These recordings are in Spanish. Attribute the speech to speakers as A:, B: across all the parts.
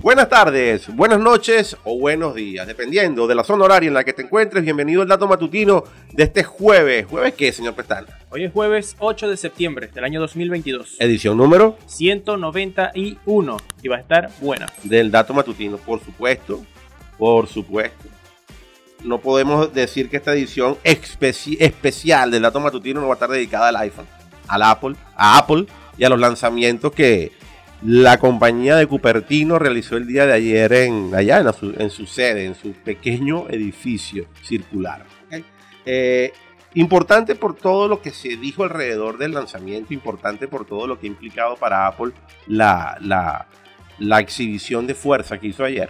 A: Buenas tardes, buenas noches o buenos días, dependiendo de la zona horaria en la que te encuentres. Bienvenido al dato matutino de este jueves. ¿Jueves qué, señor Pestana?
B: Hoy es jueves 8 de septiembre del año 2022.
A: Edición número
B: 191 y va a estar buena.
A: del dato matutino, por supuesto, por supuesto. No podemos decir que esta edición especi- especial del dato matutino no va a estar dedicada al iPhone, al Apple, a Apple y a los lanzamientos que la compañía de Cupertino realizó el día de ayer en allá en su, sede, en su pequeño edificio circular. Eh, importante por todo lo que se dijo alrededor del lanzamiento, importante por todo lo que ha implicado para Apple la, la, exhibición de fuerza que hizo ayer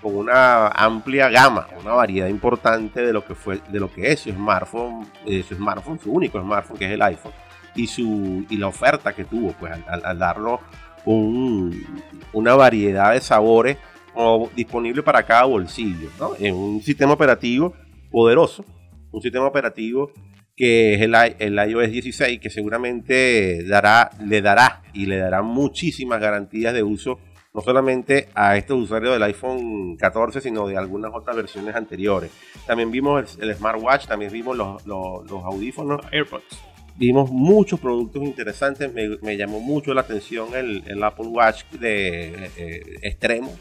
A: con una amplia gama, una variedad importante de lo que fue, de lo que es su smartphone, eh, su smartphone, su único smartphone que es el iPhone y su y la oferta que tuvo, pues al, darnos un- una variedad de sabores disponible para cada bolsillo, ¿no? En un sistema operativo poderoso, un sistema operativo que es el, el iOS 16, que seguramente dará, le dará y le dará muchísimas garantías de uso, no solamente a estos usuarios del iPhone 14, sino de algunas otras versiones anteriores. También vimos el, smartwatch, también vimos los- los audífonos,
B: AirPods.
A: Vimos muchos productos interesantes. Me, llamó mucho la atención el, el Apple Watch de eh, extremo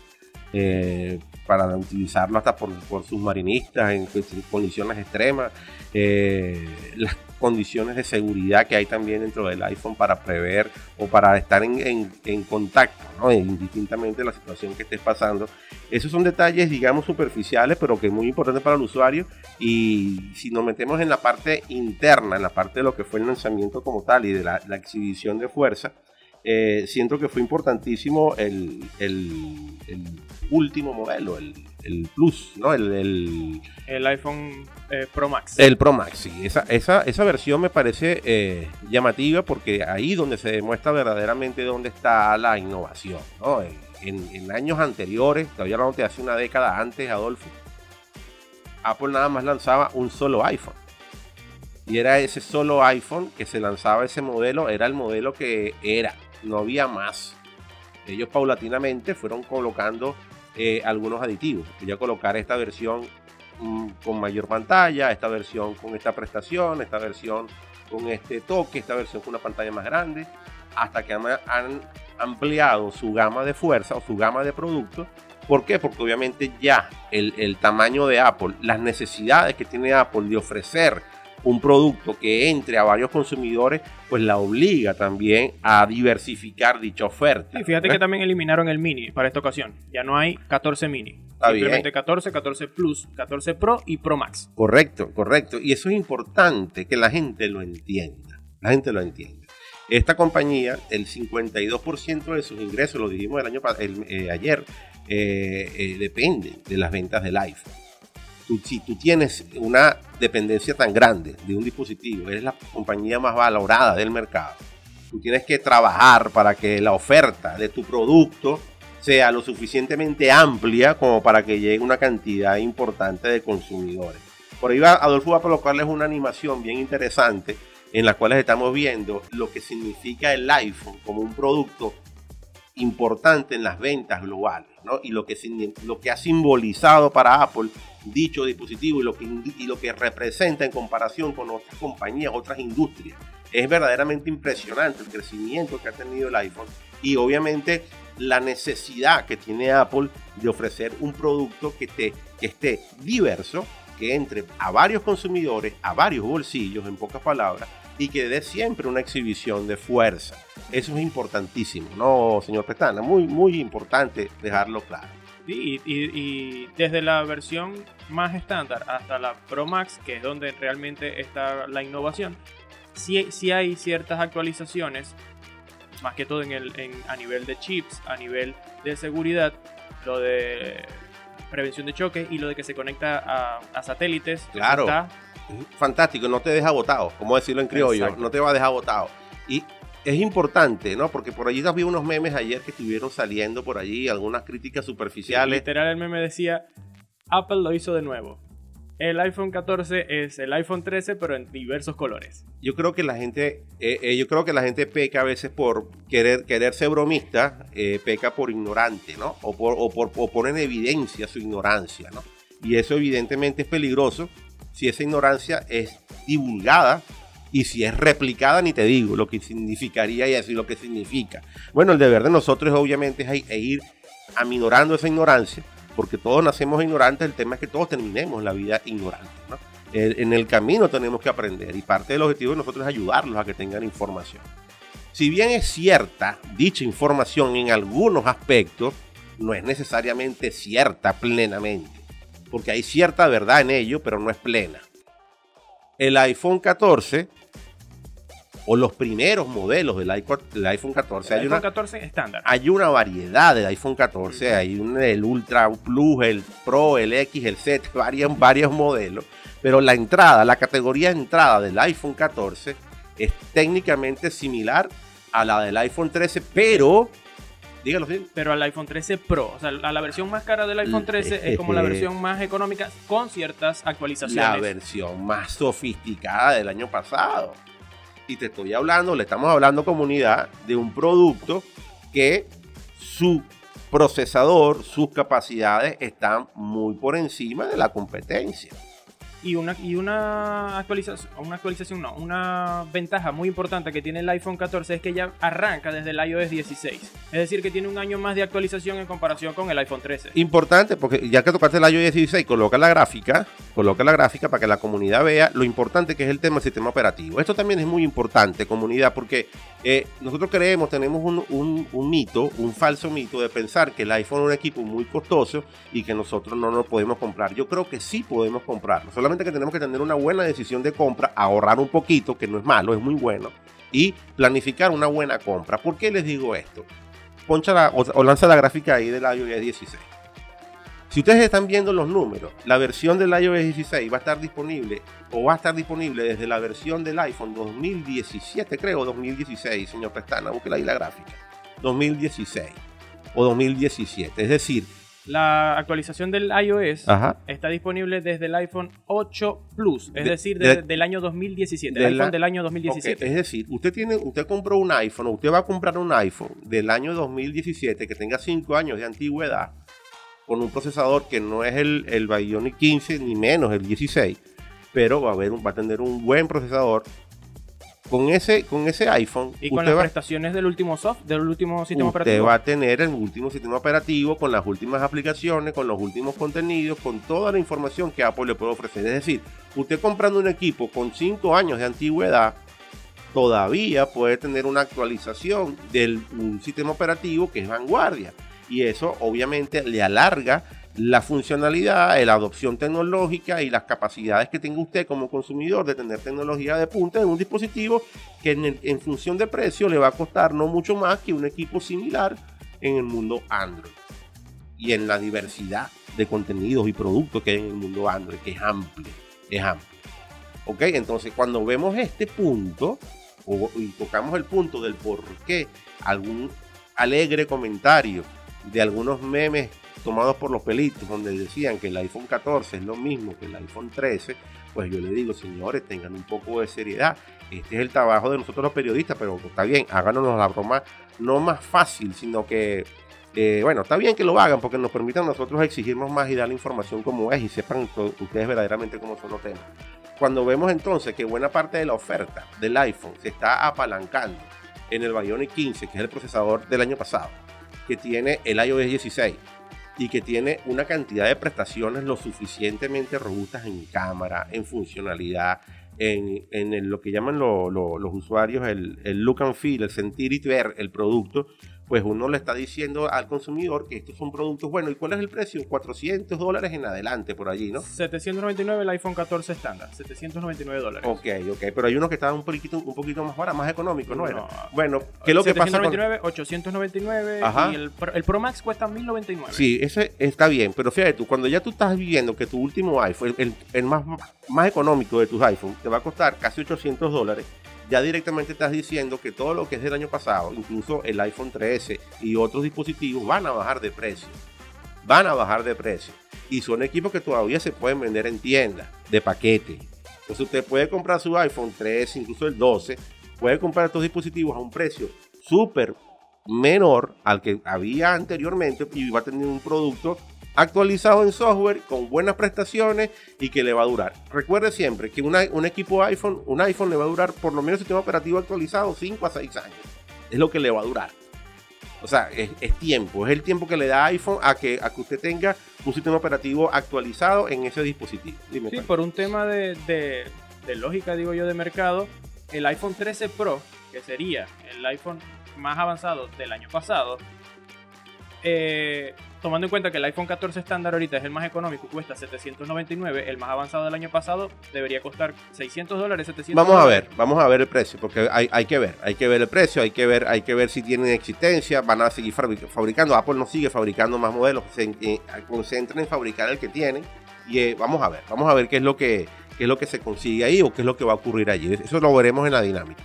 A: eh, para utilizarlo hasta por, por submarinistas en, en condiciones extremas. Eh, las condiciones de seguridad que hay también dentro del iPhone para prever o para estar en, en- en contacto, ¿no? indistintamente de la situación que estés pasando. Esos son detalles, digamos, superficiales, pero que es muy importante para el usuario. Y si nos metemos en la parte interna, en la parte de lo que fue el lanzamiento como tal y de la, la exhibición de fuerza, eh, siento que fue importantísimo el, el- el último modelo, el, el Plus, ¿no? El, el,
B: El iPhone eh, Pro Max.
A: el Pro Max, sí. Esa, esa, esa versión me parece eh, llamativa porque ahí donde se demuestra verdaderamente dónde está la innovación, ¿no? En, en- en años anteriores, todavía hablamos de hace una década antes, Adolfo, Apple nada más lanzaba un solo iPhone. Y era ese solo iPhone que se lanzaba ese modelo, era el modelo que era, no había más. Ellos paulatinamente fueron colocando eh, algunos aditivos. Voy a colocar esta versión mm, con mayor pantalla, esta versión con esta prestación, esta versión con este toque, esta versión con una pantalla más grande, hasta que han, ampliado su gama de fuerza o su gama de productos. ¿Por qué? Porque obviamente ya el tamaño de Apple, las necesidades que tiene Apple de ofrecer un producto que entre a varios consumidores, pues la obliga también a diversificar dicha oferta.
B: Y fíjate que también eliminaron el mini para esta ocasión. Ya no hay 14 mini.
A: Está
B: Simplemente
A: bien.
B: 14, 14 Plus, 14 Pro y Pro Max.
A: Correcto, correcto. Y eso es importante que la gente lo entienda. La gente lo entienda. Esta compañía, el 52% de sus ingresos, lo dijimos el año el, eh, ayer, eh, eh, depende de las ventas del iPhone. Si tú tienes una dependencia tan grande de un dispositivo, eres la compañía más valorada del mercado, tú tienes que trabajar para que la oferta de tu producto sea lo suficientemente amplia como para que llegue una cantidad importante de consumidores. Por ahí va, Adolfo va a colocarles una animación bien interesante en la cual estamos viendo lo que significa el iPhone como un producto importante en las ventas globales, Y lo que, ha simbolizado para Apple dicho dispositivo y lo, que, indi- y lo que representa en comparación con otras compañías, otras industrias. Es verdaderamente impresionante el crecimiento que ha tenido el iPhone y obviamente la necesidad que tiene Apple de ofrecer un producto que, te, que esté diverso, que entre a varios consumidores, a varios bolsillos, en pocas palabras, y que dé siempre una exhibición de fuerza. Eso es importantísimo, ¿no, señor Pestana? Muy, muy importante dejarlo claro.
B: Y, y- y desde la versión más estándar hasta la Pro Max, que es donde realmente está la innovación, sí, sí hay ciertas actualizaciones, más que todo en el, en- a nivel de chips, a nivel de seguridad, lo de prevención de choques y lo de que se conecta a, a satélites.
A: Claro.
B: está-
A: fantástico, no te deja botado, como decirlo en criollo,
B: Exacto.
A: no te va a dejar botado. Y es importante, ¿no? Porque por allí vi unos memes ayer que estuvieron saliendo por allí, algunas críticas superficiales.
B: Literal, el meme decía: Apple lo hizo de nuevo. El iPhone 14 es el iPhone 13, pero en diversos colores.
A: Yo creo que la gente, eh, eh, yo creo que la gente peca a veces por querer, querer ser bromista, eh, peca por ignorante, ¿no? O por, o por o poner en evidencia su ignorancia, ¿no? Y eso evidentemente es peligroso si esa ignorancia es divulgada y si es replicada, ni te digo lo que significaría y así lo que significa. Bueno, el deber de nosotros obviamente es ir aminorando esa ignorancia porque todos nacemos ignorantes, el tema es que todos terminemos la vida ignorantes. En el camino tenemos que aprender y parte del objetivo de nosotros es ayudarlos a que tengan información. Si bien es cierta dicha información en algunos aspectos, no es necesariamente cierta plenamente, porque hay cierta verdad en ello, pero no es plena. El iPhone 14 o los primeros modelos del iPhone, 14.
B: El hay iPhone 14 estándar.
A: Hay una variedad del iPhone 14. Hay el Ultra Plus, el Pro, el X, el Z, varios, varios modelos. Pero la entrada, la categoría de entrada del iPhone 14 es técnicamente similar a la del iPhone 13, pero
B: Dígalo, sí. Pero al iPhone 13 Pro, o sea, a la versión más cara del iPhone 13 es como la versión más económica con ciertas actualizaciones.
A: La versión más sofisticada del año pasado. Y te estoy hablando, le estamos hablando comunidad, de un producto que su procesador, sus capacidades están muy por encima de la competencia.
B: Y una, y una actualización, una actualización no, una ventaja muy importante que tiene el iPhone 14 es que ya arranca desde el iOS 16. Es decir, que tiene un año más de actualización en comparación con el iPhone 13.
A: Importante, porque ya que tocaste el iOS 16, coloca la gráfica, coloca la gráfica para que la comunidad vea lo importante que es el tema del sistema operativo. Esto también es muy importante, comunidad, porque eh, nosotros creemos, tenemos un, un mito, un falso mito de pensar que el iPhone es un equipo muy costoso y que nosotros no lo podemos comprar. Yo creo que sí podemos comprarlo. Solamente que tenemos que tener una buena decisión de compra, ahorrar un poquito, que no es malo, es muy bueno, y planificar una buena compra. ¿Por qué les digo esto? Poncha o, lanza la gráfica ahí del iOS 16. Si ustedes están viendo los números, la versión del iOS 16 va a estar disponible o va a estar disponible desde la versión del iPhone 2017, creo, 2016, señor Pestana, búsquela ahí la gráfica. 2016 o 2017. Es decir,
B: la actualización del iOS está disponible desde el iPhone 8 Plus, es decir, desde el año 2017, el iPhone del año 2017.
A: Es decir, usted tiene, usted compró un iPhone, usted va a comprar un iPhone del año 2017 que tenga 5 años de antigüedad, con un procesador que no es el, el Bionic 15 ni menos el 16, pero va a, haber, va a tener un buen procesador con ese, con ese iPhone.
B: Y con las prestaciones del último soft, del último sistema operativo.
A: Usted va a tener el último sistema operativo con las últimas aplicaciones, con los últimos contenidos, con toda la información que Apple le puede ofrecer. Es decir, usted comprando un equipo con 5 años de antigüedad, todavía puede tener una actualización del un sistema operativo que es vanguardia. Y eso obviamente le alarga la funcionalidad, la adopción tecnológica y las capacidades que tenga usted como consumidor de tener tecnología de punta en un dispositivo que en, función de precio le va a costar no mucho más que un equipo similar en el mundo Android y en la diversidad de contenidos y productos que hay en el mundo Android, que es amplio, es amplio. ¿Ok? Entonces, cuando vemos este punto, y tocamos el punto del por qué algún alegre comentario de algunos memes tomados por los pelitos, donde decían que el iPhone 14 es lo mismo que el iPhone 13, pues yo le digo, señores, tengan un poco de seriedad. Este es el trabajo de nosotros los periodistas, pero está bien, háganos la broma no más fácil, sino que, eh, bueno, está bien que lo hagan porque nos permitan nosotros exigirnos más y dar la información como es y sepan ustedes verdaderamente cómo son los temas. Cuando vemos entonces que buena parte de la oferta del iPhone se está apalancando en el Bionic 15, que es el procesador del año pasado, que tiene el iOS 16, y que tiene una cantidad de prestaciones lo suficientemente robustas en cámara, en funcionalidad, en, en lo que llaman los usuarios el, el, look and feel, el sentir y ver el producto, pues uno le está diciendo al consumidor que estos son productos buenos. ¿Y cuál es el precio? 400 dólares en adelante por allí, ¿no?
B: 799 el iPhone 14 estándar, 799 dólares.
A: Ok, ok, pero hay unos que están un poquito, un poquito más barato, más económico, ¿no, era? Bueno, ¿qué es lo que pasa
B: 799, 899 y el, el, Pro Max cuesta 1099.
A: Sí, ese está bien, pero fíjate tú, cuando ya tú estás viendo que tu último iPhone, el, el más, más económico de tus iPhones, te va a costar casi 800 dólares, ya directamente estás diciendo que todo lo que es del año pasado, incluso el iPhone 13 y otros dispositivos, van a bajar de precio. Van a bajar de precio. y son equipos que todavía se pueden vender en tiendas de paquete. Entonces usted puede comprar su iPhone 13, incluso el 12, puede comprar estos dispositivos a un precio súper menor al que había anteriormente y va a tener un producto actualizado en software con buenas prestaciones y que le va a durar. Recuerde siempre que un equipo iPhone, un iPhone le va a durar por lo menos el sistema operativo actualizado 5 a 6 años. Es lo que le va a durar. O sea, es, tiempo, es el tiempo que le da iPhone a que, a que usted tenga un sistema operativo actualizado en ese dispositivo.
B: sí, por un tema de, de lógica, digo yo, de mercado, el iPhone 13 Pro, que sería el iPhone más avanzado del año pasado, eh, tomando en cuenta que el iPhone 14 estándar ahorita es el más económico, cuesta 799, el más avanzado del año pasado debería costar 600 dólares, 700
A: Vamos a ver, vamos a ver el precio, porque hay, hay, que ver, hay que ver el precio, hay que ver, hay que ver si tienen existencia, van a seguir fabricando, Apple no sigue fabricando más modelos, se eh, concentran en fabricar el que tienen y eh, vamos a ver, vamos a ver qué es lo que qué es lo que se consigue ahí o qué es lo que va a ocurrir allí. Eso lo veremos en la dinámica.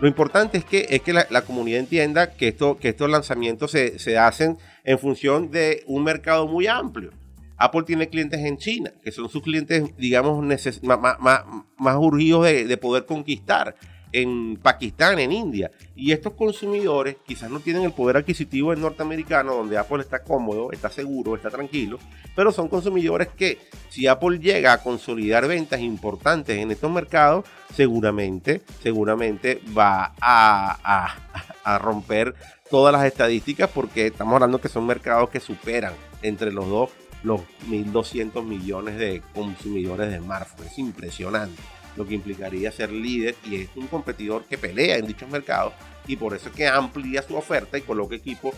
A: Lo importante es que, es que la, comunidad entienda que, esto, que estos lanzamientos se, se hacen en función de un mercado muy amplio. Apple tiene clientes en China, que son sus clientes, digamos, más, más, más, urgidos de, de, poder conquistar en Pakistán, en India. Y estos consumidores quizás no tienen el poder adquisitivo del norteamericano, donde Apple está cómodo, está seguro, está tranquilo, pero son consumidores que si Apple llega a consolidar ventas importantes en estos mercados, seguramente, seguramente va a, a, romper todas las estadísticas porque estamos hablando que son mercados que superan entre los dos los 1.200 millones de consumidores de smartphones. Es impresionante lo que implicaría ser líder y es un competidor que pelea en dichos mercados y por eso es que amplía su oferta y coloca equipos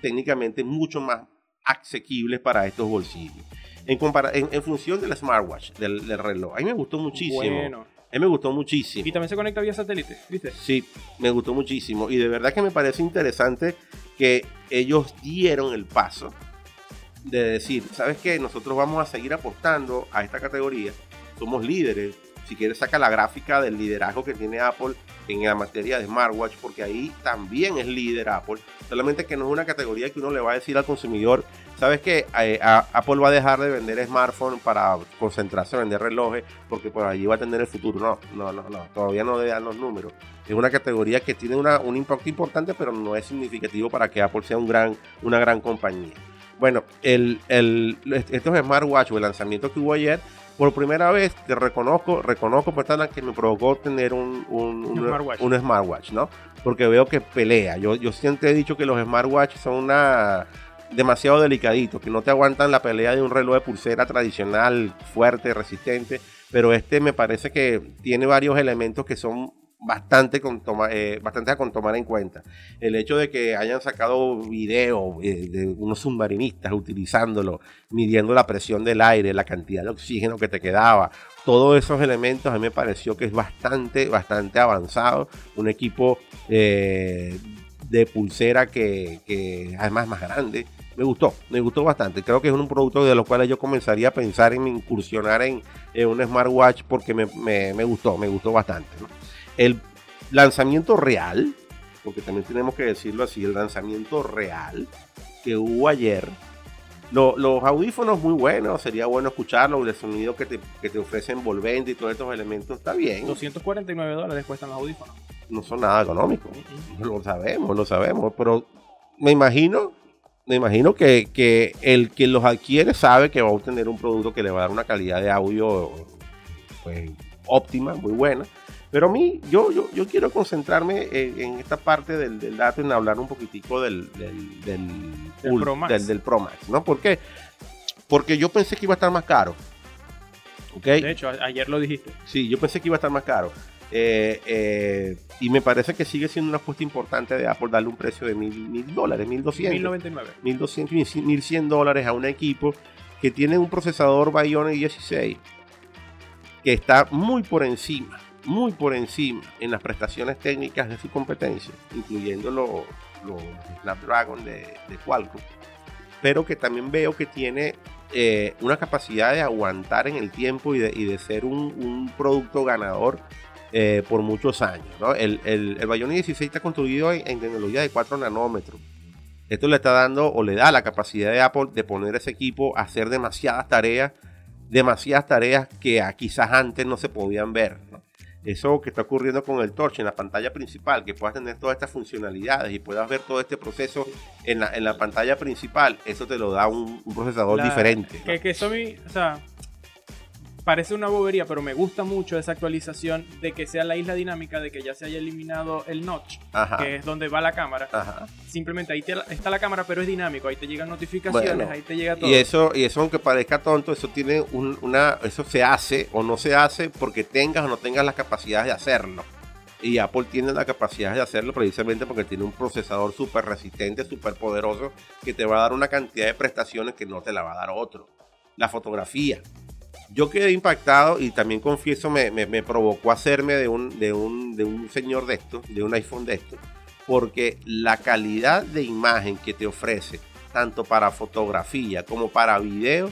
A: técnicamente mucho más asequibles para estos bolsillos. En, en, función del smartwatch, del, reloj, a mí me gustó muchísimo. Bueno. A mí me gustó muchísimo.
B: Y también se conecta vía satélite, ¿viste?
A: Sí, me gustó muchísimo. Y de verdad que me parece interesante que ellos dieron el paso de decir, ¿sabes qué? Nosotros vamos a seguir apostando a esta categoría. Somos líderes, si quieres saca la gráfica del liderazgo que tiene Apple en la materia de smartwatch, porque ahí también es líder Apple. Solamente que no es una categoría que uno le va a decir al consumidor, sabes que eh, Apple va a dejar de vender smartphones para concentrarse en vender relojes, porque por allí va a tener el futuro. No, no, no, no todavía no dan los números. Es una categoría que tiene un impacto importante, pero no es significativo para que Apple sea un gran, una gran compañía. Bueno, el, el, estos smartwatch o el lanzamiento que hubo ayer por primera vez te reconozco, reconozco Petana que me provocó tener un, un, smartwatch. ¿no? Porque veo que pelea. Yo, yo siempre he dicho que los smartwatch son una demasiado delicaditos, que no te aguantan la pelea de un reloj de pulsera tradicional, fuerte, resistente, pero este me parece que tiene varios elementos que son bastante, con eh, bastante con tomar en cuenta. El hecho de que hayan sacado video eh, de unos submarinistas utilizándolo, midiendo la presión del aire, la cantidad de oxígeno que te quedaba, todos esos elementos a mí me pareció que es bastante, bastante avanzado. Un equipo eh, de pulsera que, que además es más grande. Me gustó, me gustó bastante. Creo que es un producto de los cuales yo comenzaría a pensar en incursionar en, un smartwatch porque me, me, gustó, me gustó bastante. El lanzamiento real, porque también tenemos que decirlo así, el lanzamiento real que hubo ayer, los audífonos muy buenos, sería bueno escucharlo, el sonido que te, que te ofrece envolvente y todos estos elementos está bien.
B: 249 dólares cuestan los audífonos.
A: No son nada económicos, lo sabemos, lo sabemos, pero me imagino, me imagino que, que, el que los adquiere sabe que va a obtener un producto que le va a dar una calidad de audio pues, óptima, muy buena pero a mí, yo, yo, yo quiero concentrarme en, esta parte del, dato, en hablar un poquitico del, del, del, Pro Max. Del, Pro Max, ¿no? ¿Por qué? Porque yo pensé que iba a estar más caro. ¿Okay?
B: De hecho, ayer lo dijiste.
A: Sí, yo pensé que iba a estar más caro. Eh, eh, y me parece que sigue siendo una apuesta importante de Apple darle un precio de mil, mil dólares, mil doscientos. Mil doscientos, mil cien dólares a un equipo que tiene un procesador Bionic 16 que está muy por encima muy por encima en las prestaciones técnicas de su competencia, incluyendo los, Snapdragon de, Qualcomm, pero que también veo que tiene eh, una capacidad de aguantar en el tiempo y de, ser un, producto ganador eh, por muchos años. El, el, 16 está construido en, tecnología de 4 nanómetros. Esto le está dando o le da la capacidad de Apple de poner ese equipo a hacer demasiadas tareas, demasiadas tareas que quizás antes no se podían ver. Eso que está ocurriendo con el Torch en la pantalla principal, que puedas tener todas estas funcionalidades y puedas ver todo este proceso en la, en la pantalla principal, eso te lo da un, procesador diferente.
B: Que, que eso o sea, parece una bobería, pero me gusta mucho esa actualización de que sea la isla dinámica, de que ya se haya eliminado el notch, que es donde va la cámara. Simplemente ahí está la cámara, pero es dinámico, ahí te llegan notificaciones, ahí te llega todo.
A: Y eso, y eso aunque parezca tonto, eso tiene una, eso se hace o no se hace porque tengas o no tengas las capacidades de hacerlo. Y Apple tiene la capacidad de hacerlo precisamente porque tiene un procesador súper resistente, súper poderoso, que te va a dar una cantidad de prestaciones que no te la va a dar otro. La fotografía, yo quedé impactado y también confieso me, me, provocó hacerme de un, de, un, de un señor de esto, de un iPhone de esto, porque la calidad de imagen que te ofrece, tanto para fotografía como para video,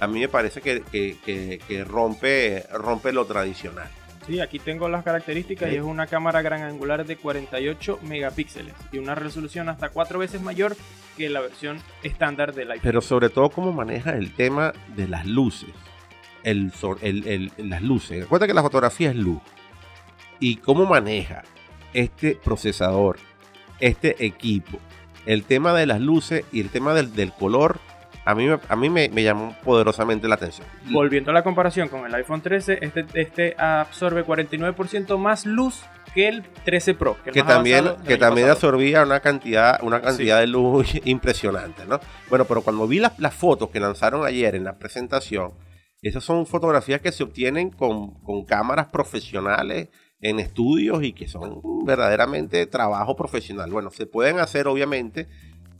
A: a mí me parece que, que, que, rompe, rompe lo tradicional.
B: Sí, aquí tengo las características y es una cámara gran angular de 48 megapíxeles y una resolución hasta cuatro veces mayor que la versión estándar del iPhone.
A: Pero sobre todo cómo maneja el tema de las luces el, el, las luces. Recuerda que la fotografía es luz. Y cómo maneja este procesador, este equipo, el tema de las luces y el tema del, del color, a mí, a mí me, me, llamó poderosamente la atención.
B: Volviendo a la comparación con el iPhone 13, este, este absorbe 49% más luz que el 13 Pro.
A: Que, también, que también absorbía una cantidad, una cantidad de luz impresionante, ¿no? Bueno, pero cuando vi las, las fotos que lanzaron ayer en la presentación, esas son fotografías que se obtienen con, cámaras profesionales en estudios y que son verdaderamente trabajo profesional. Bueno, se pueden hacer obviamente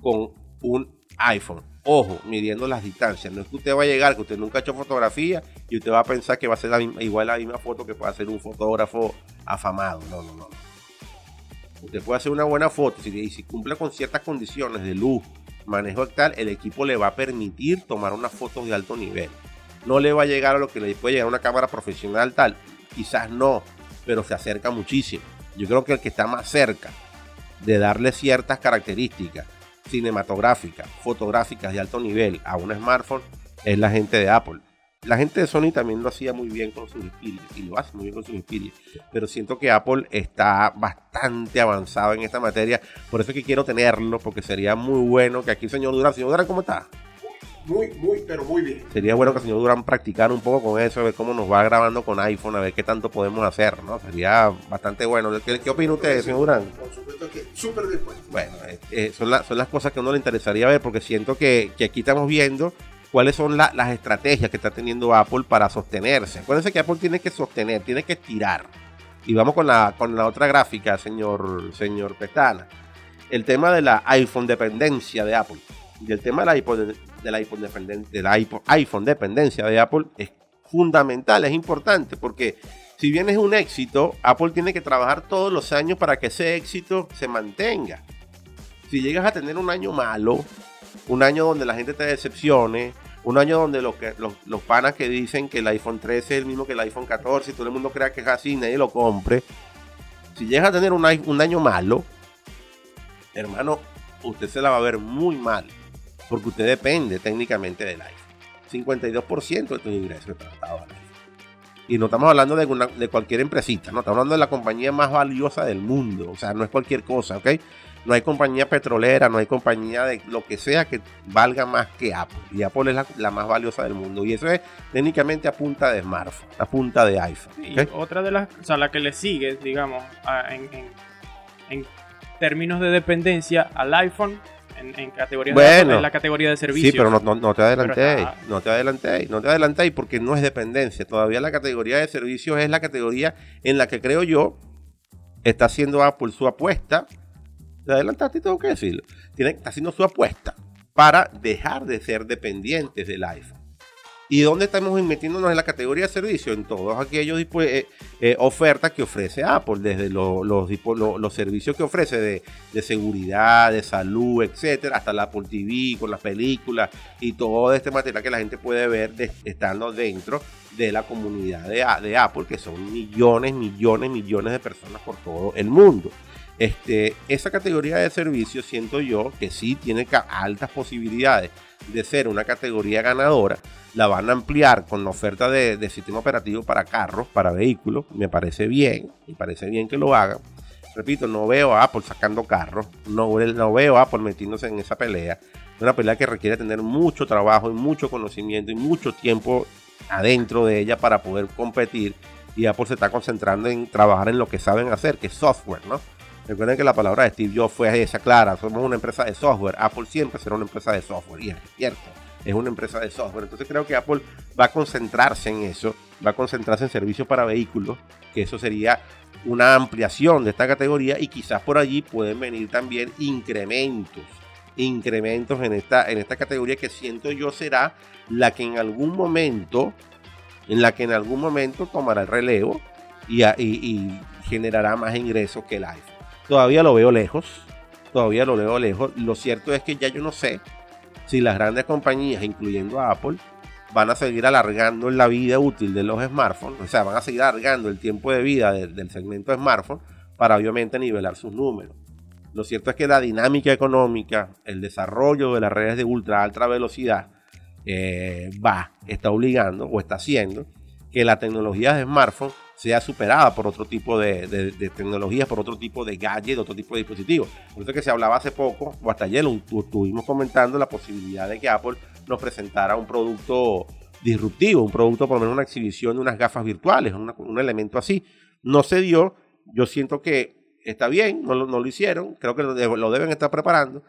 A: con un iPhone. Ojo, midiendo las distancias. No es que usted va a llegar, que usted nunca ha hecho fotografía y usted va a pensar que va a ser igual la misma foto que puede hacer un fotógrafo afamado. No, no, no. Usted puede hacer una buena foto y si cumple con ciertas condiciones de luz, manejo tal, el equipo le va a permitir tomar unas fotos de alto nivel no le va a llegar a lo que le puede llegar a una cámara profesional tal. Quizás no, pero se acerca muchísimo. Yo creo que el que está más cerca de darle ciertas características cinematográficas, fotográficas de alto nivel a un smartphone es la gente de Apple. La gente de Sony también lo hacía muy bien con sus Xperia y lo hace muy bien con sus Xperia, pero siento que Apple está bastante avanzado en esta materia, por eso es que quiero tenerlo, porque sería muy bueno que aquí señor Durán, señor Durán, ¿cómo está?
C: Muy, muy, pero muy bien.
A: Sería bueno que el señor Durán practicara un poco con eso, a ver cómo nos va grabando con iPhone, a ver qué tanto podemos hacer, ¿no? Sería bastante bueno. ¿Qué, opina usted, señor Durán?
C: Por supuesto que súper después.
A: Bueno, eh, eh, son, son las cosas que a uno le interesaría ver, porque siento que, aquí estamos viendo cuáles son las estrategias que está teniendo Apple para sostenerse. Acuérdense que Apple tiene que sostener, tiene que estirar. Y vamos con la, con la otra gráfica, señor, señor Petana. El tema de la iPhone dependencia de Apple. Y el tema del iPhone, del iPhone, del iPhone, dependencia de Apple es fundamental, es importante, porque si bien es un éxito, Apple tiene que trabajar todos los años para que ese éxito se mantenga. Si llegas a tener un año malo, un año donde la gente te decepcione, un año donde los, que, los, panas que dicen que el iPhone 13 es el mismo que el iPhone 14 y todo el mundo crea que es así y nadie lo compre, si llegas a tener un, un año malo, hermano, usted se la va a ver muy mal porque usted depende técnicamente del iPhone. 52% de tus ingresos tratados al iPhone. Y no estamos hablando de, de cualquier empresita, no estamos hablando de la compañía más valiosa del mundo. O sea, no es cualquier cosa, ¿ok? No hay compañía petrolera, no hay compañía de lo que sea que valga más que Apple. Y Apple es la, más valiosa del mundo. Y eso es técnicamente a punta de smartphone, a punta de iPhone.
B: Y otra de las, o sea, la que le sigue, digamos, en, en términos de dependencia al iPhone en, categoría
A: bueno,
B: la categoría de servicios.
A: Sí, pero no, no, te adelanté, no te adelanté, no te adelanté porque no es dependencia. Todavía la categoría de servicios es la categoría en la que creo yo está haciendo Apple su apuesta. Te adelantaste, tengo que decirlo. Tiene, está haciendo su apuesta para dejar de ser dependientes del iPhone. ¿Y dónde estamos metiéndonos en la categoría de servicio? En todos aquellos eh, eh, ofertas que ofrece Apple, desde los, servicios que ofrece de, seguridad, de salud, etcétera, hasta la Apple TV con las películas y todo este material que la gente puede ver estando dentro de la comunidad de, de Apple, que son millones, millones, millones de personas por todo el mundo. Este, esa categoría de servicios siento yo que sí tiene altas posibilidades de ser una categoría ganadora. La van a ampliar con la oferta de, sistema operativo para carros, para vehículos. Me parece bien, me parece bien que lo hagan. Repito, no veo a Apple sacando carros, no, no veo a Apple metiéndose en esa pelea. Una pelea que requiere tener mucho trabajo y mucho conocimiento y mucho tiempo adentro de ella para poder competir. Y Apple se está concentrando en trabajar en lo que saben hacer, que es software, ¿no? Recuerden que la palabra de Steve Jobs fue esa clara, somos una empresa de software. Apple siempre será una empresa de software, y es cierto, es una empresa de software. Entonces creo que Apple va a concentrarse en eso, va a concentrarse en servicios para vehículos, que eso sería una ampliación de esta categoría y quizás por allí pueden venir también incrementos, incrementos en esta, en esta categoría que siento yo será la que en algún momento, en la que en algún momento tomará el relevo y, y generará más ingresos que el iPhone. Todavía lo veo lejos, todavía lo veo lejos. Lo cierto es que ya yo no sé si las grandes compañías, incluyendo Apple, van a seguir alargando la vida útil de los smartphones, o sea, van a seguir alargando el tiempo de vida del segmento de smartphone para obviamente nivelar sus números. Lo cierto es que la dinámica económica, el desarrollo de las redes de ultra alta velocidad eh, va, está obligando o está haciendo que la tecnología de smartphone sea superada por otro tipo de, tecnologías, por otro tipo de gadgets, otro tipo de dispositivos. Por eso que se hablaba hace poco, o hasta ayer estuvimos comentando la posibilidad de que Apple nos presentara un producto disruptivo, un producto, por lo menos una exhibición de unas gafas virtuales, un elemento así. No se dio, yo siento que está bien, no, lo hicieron, creo que lo, deben estar preparando.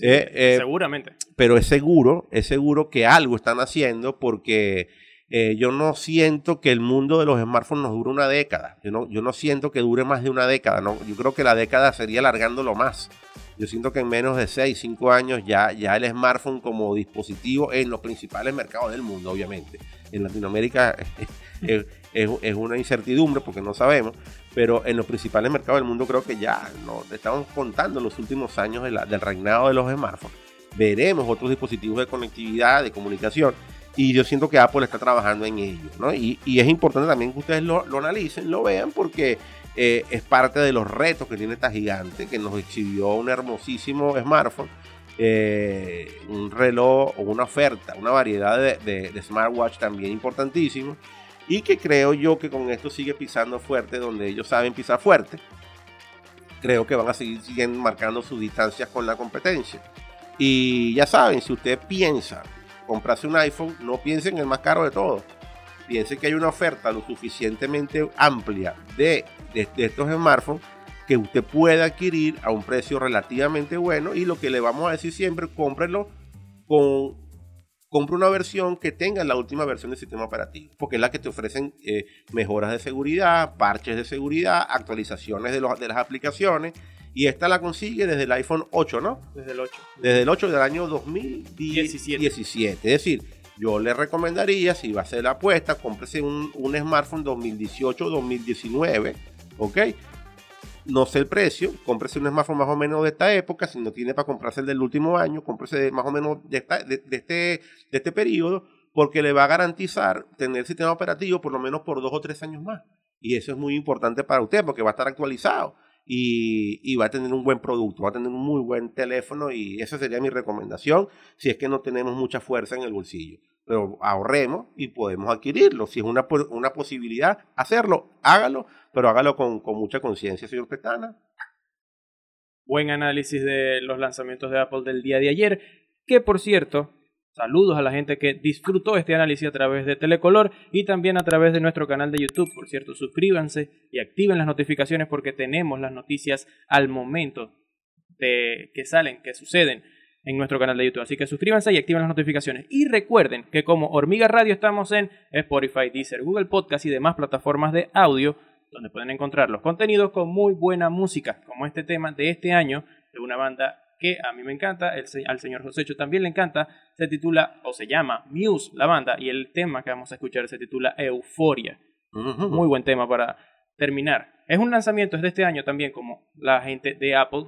B: Eh, eh, seguramente.
A: Pero es seguro, es seguro que algo están haciendo porque eh, yo no siento que el mundo de los smartphones nos dure una década. Yo no, yo no siento que dure más de una década. No, yo creo que la década sería alargándolo más. Yo siento que en menos de 6, 5 años ya, ya el smartphone como dispositivo en los principales mercados del mundo, obviamente. En Latinoamérica es, es, una incertidumbre porque no sabemos, pero en los principales mercados del mundo creo que ya no, estamos contando los últimos años del reinado de los smartphones. Veremos otros dispositivos de conectividad, de comunicación y yo siento que Apple está trabajando en ello, ¿no? Y, es importante también que ustedes lo, analicen, lo vean, porque eh, es parte de los retos que tiene esta gigante, que nos exhibió un hermosísimo smartphone, eh, un reloj una oferta, una variedad de, smartwatch también importantísimo, y que creo yo que con esto sigue pisando fuerte donde ellos saben pisar fuerte. Creo que van a seguir siguiendo marcando sus distancias con la competencia. Y ya saben, si usted piensa comprarse un iPhone, no piense en el más caro de todos. Piense que hay una oferta lo suficientemente amplia de, estos smartphones que usted puede adquirir a un precio relativamente bueno y lo que le vamos a decir siempre, cómprelo con compre una versión que tenga la última versión del sistema operativo, porque es la que te ofrecen eh, mejoras de seguridad, parches de seguridad, actualizaciones de las aplicaciones y esta la consigue desde el iPhone 8, ¿no?
B: Desde el 8.
A: Desde el 8 del año 2017. Es decir, yo le recomendaría, si va a hacer la apuesta, cómprese un, un smartphone 2018-2019, ¿ok? No sé el precio, cómprese un smartphone más o menos de esta época, si no tiene para comprarse el del último año, cómprese más o menos de, de, este, de este periodo, porque le va a garantizar tener el sistema operativo por lo menos por dos o tres años más. Y eso es muy importante para usted, porque va a estar actualizado y, va a tener un buen producto, va a tener un muy buen teléfono y esa sería mi recomendación si es que no tenemos mucha fuerza en el bolsillo. Pero ahorremos y podemos adquirirlo. Si es una, una posibilidad, hacerlo, hágalo, pero hágalo con, con mucha conciencia, señor Petana.
B: Buen análisis de los lanzamientos de Apple del día de ayer, que por cierto, Saludos a la gente que disfrutó este análisis a través de Telecolor y también a través de nuestro canal de YouTube. Por cierto, suscríbanse y activen las notificaciones porque tenemos las noticias al momento de que salen, que suceden en nuestro canal de YouTube. Así que suscríbanse y activen las notificaciones. Y recuerden que como Hormiga Radio estamos en Spotify, Deezer, Google Podcast y demás plataformas de audio donde pueden encontrar los contenidos con muy buena música, como este tema de este año de una banda que a mí me encanta, al señor Josécho también le encanta, se titula o se llama Muse, la banda, y el tema que vamos a escuchar se titula Euforia. Muy buen tema para terminar. Es un lanzamiento, es de este año también, como la gente de Apple.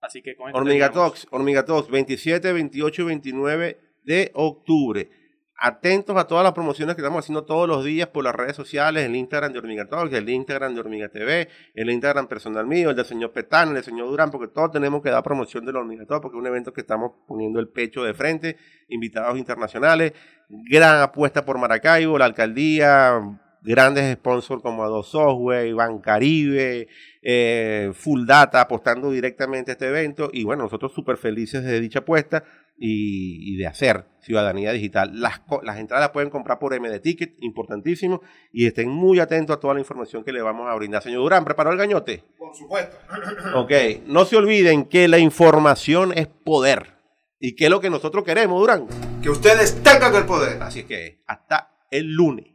B: Así que con
A: Hormiga Talks, Hormiga 27, 28 y 29 de octubre. Atentos a todas las promociones que estamos haciendo todos los días por las redes sociales, el Instagram de Hormiga Talk, el Instagram de Hormiga TV, el Instagram personal mío, el del señor Petán, el del señor Durán, porque todos tenemos que dar promoción de la Hormiga porque es un evento que estamos poniendo el pecho de frente, invitados internacionales, gran apuesta por Maracaibo, la alcaldía, grandes sponsors como Adobe Software, Bancaribe, eh, Full Data apostando directamente a este evento y bueno, nosotros súper felices de dicha apuesta y, de hacer ciudadanía digital. Las, las entradas las pueden comprar por MD Ticket, importantísimo, y estén muy atentos a toda la información que le vamos a brindar. Señor Durán, ¿preparó el gañote?
C: Por supuesto.
A: Ok, no se olviden que la información es poder. ¿Y qué es lo que nosotros queremos, Durán?
C: Que ustedes tengan el poder.
A: Así es que hasta el lunes.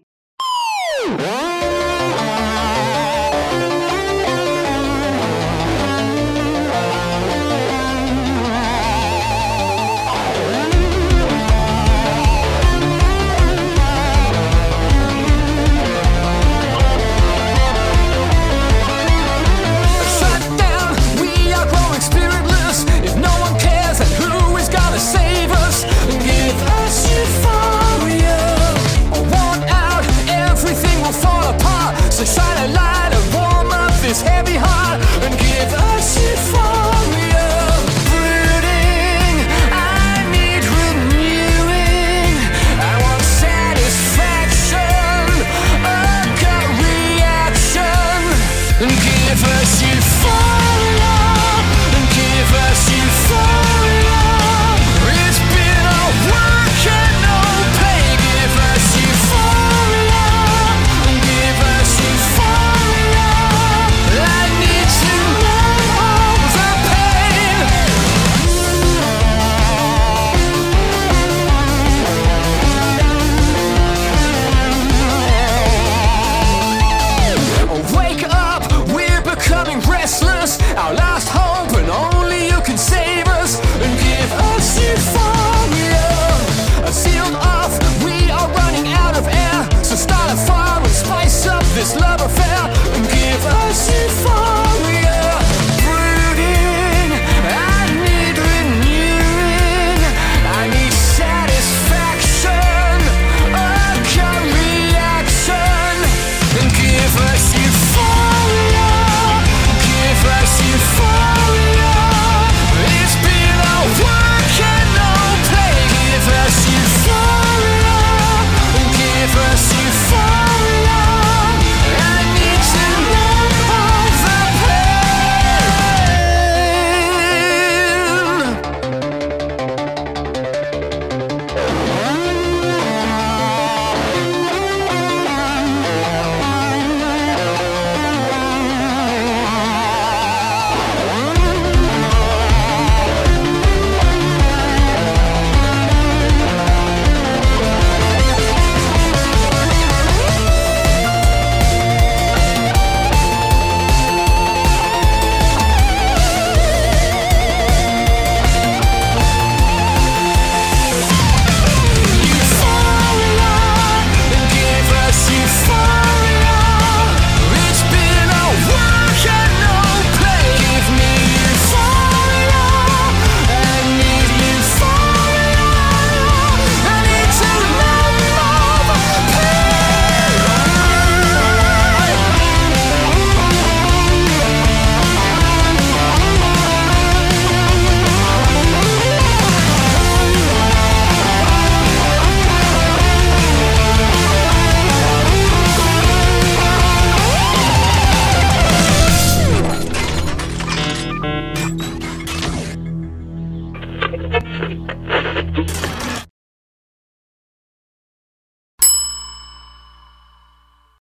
A: and